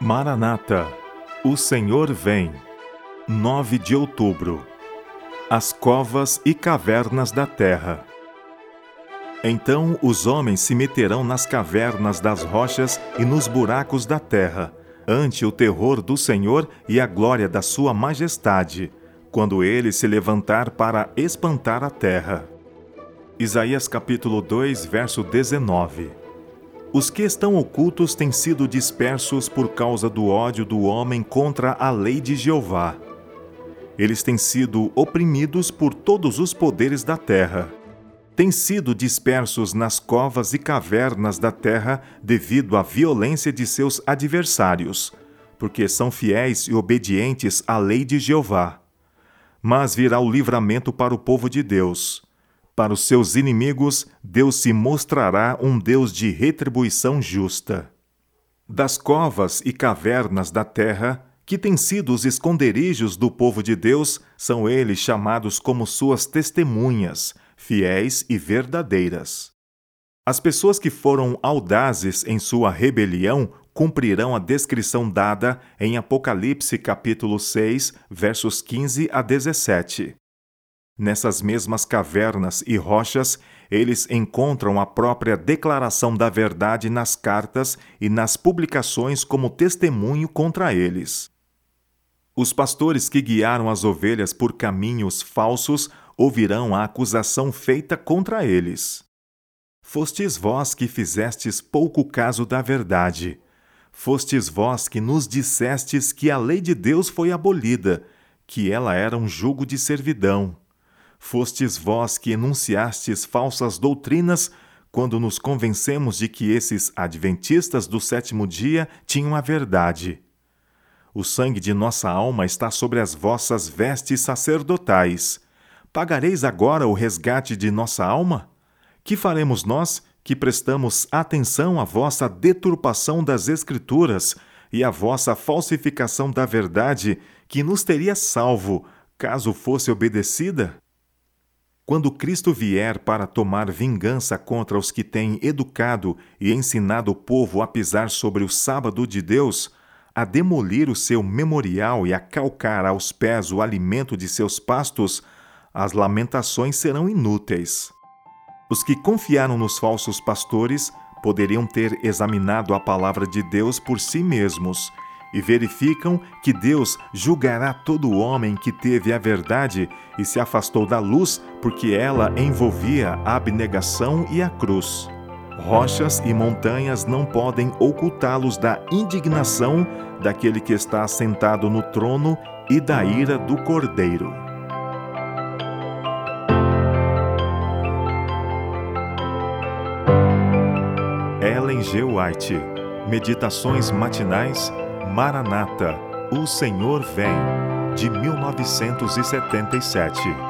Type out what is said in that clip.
Maranata, o Senhor vem. 9 de outubro. As covas e cavernas da terra. Então os homens se meterão nas cavernas das rochas e nos buracos da terra, ante o terror do Senhor e a glória da sua majestade, quando ele se levantar para espantar a terra. Isaías capítulo 2, verso 19. Os que estão ocultos têm sido dispersos por causa do ódio do homem contra a lei de Jeová. Eles têm sido oprimidos por todos os poderes da terra. Têm sido dispersos nas covas e cavernas da terra devido à violência de seus adversários, porque são fiéis e obedientes à lei de Jeová. Mas virá o livramento para o povo de Deus para os seus inimigos, Deus se mostrará um Deus de retribuição justa. Das covas e cavernas da terra, que têm sido os esconderijos do povo de Deus, são eles chamados como suas testemunhas, fiéis e verdadeiras. As pessoas que foram audazes em sua rebelião cumprirão a descrição dada em Apocalipse capítulo 6, versos 15 a 17. Nessas mesmas cavernas e rochas, eles encontram a própria declaração da verdade nas cartas e nas publicações como testemunho contra eles. Os pastores que guiaram as ovelhas por caminhos falsos ouvirão a acusação feita contra eles. Fostes vós que fizestes pouco caso da verdade. Fostes vós que nos dissestes que a lei de Deus foi abolida, que ela era um jugo de servidão. Fostes vós que enunciastes falsas doutrinas quando nos convencemos de que esses adventistas do sétimo dia tinham a verdade. O sangue de nossa alma está sobre as vossas vestes sacerdotais. Pagareis agora o resgate de nossa alma? Que faremos nós que prestamos atenção à vossa deturpação das Escrituras e à vossa falsificação da verdade, que nos teria salvo, caso fosse obedecida? Quando Cristo vier para tomar vingança contra os que têm educado e ensinado o povo a pisar sobre o sábado de Deus, a demolir o seu memorial e a calcar aos pés o alimento de seus pastos, as lamentações serão inúteis. Os que confiaram nos falsos pastores poderiam ter examinado a palavra de Deus por si mesmos e verificam que Deus julgará todo homem que teve a verdade e se afastou da luz, porque ela envolvia a abnegação e a cruz. Rochas e montanhas não podem ocultá-los da indignação daquele que está sentado no trono e da ira do Cordeiro. Ellen G. White Meditações matinais Maranata, O Senhor Vem, de 1977.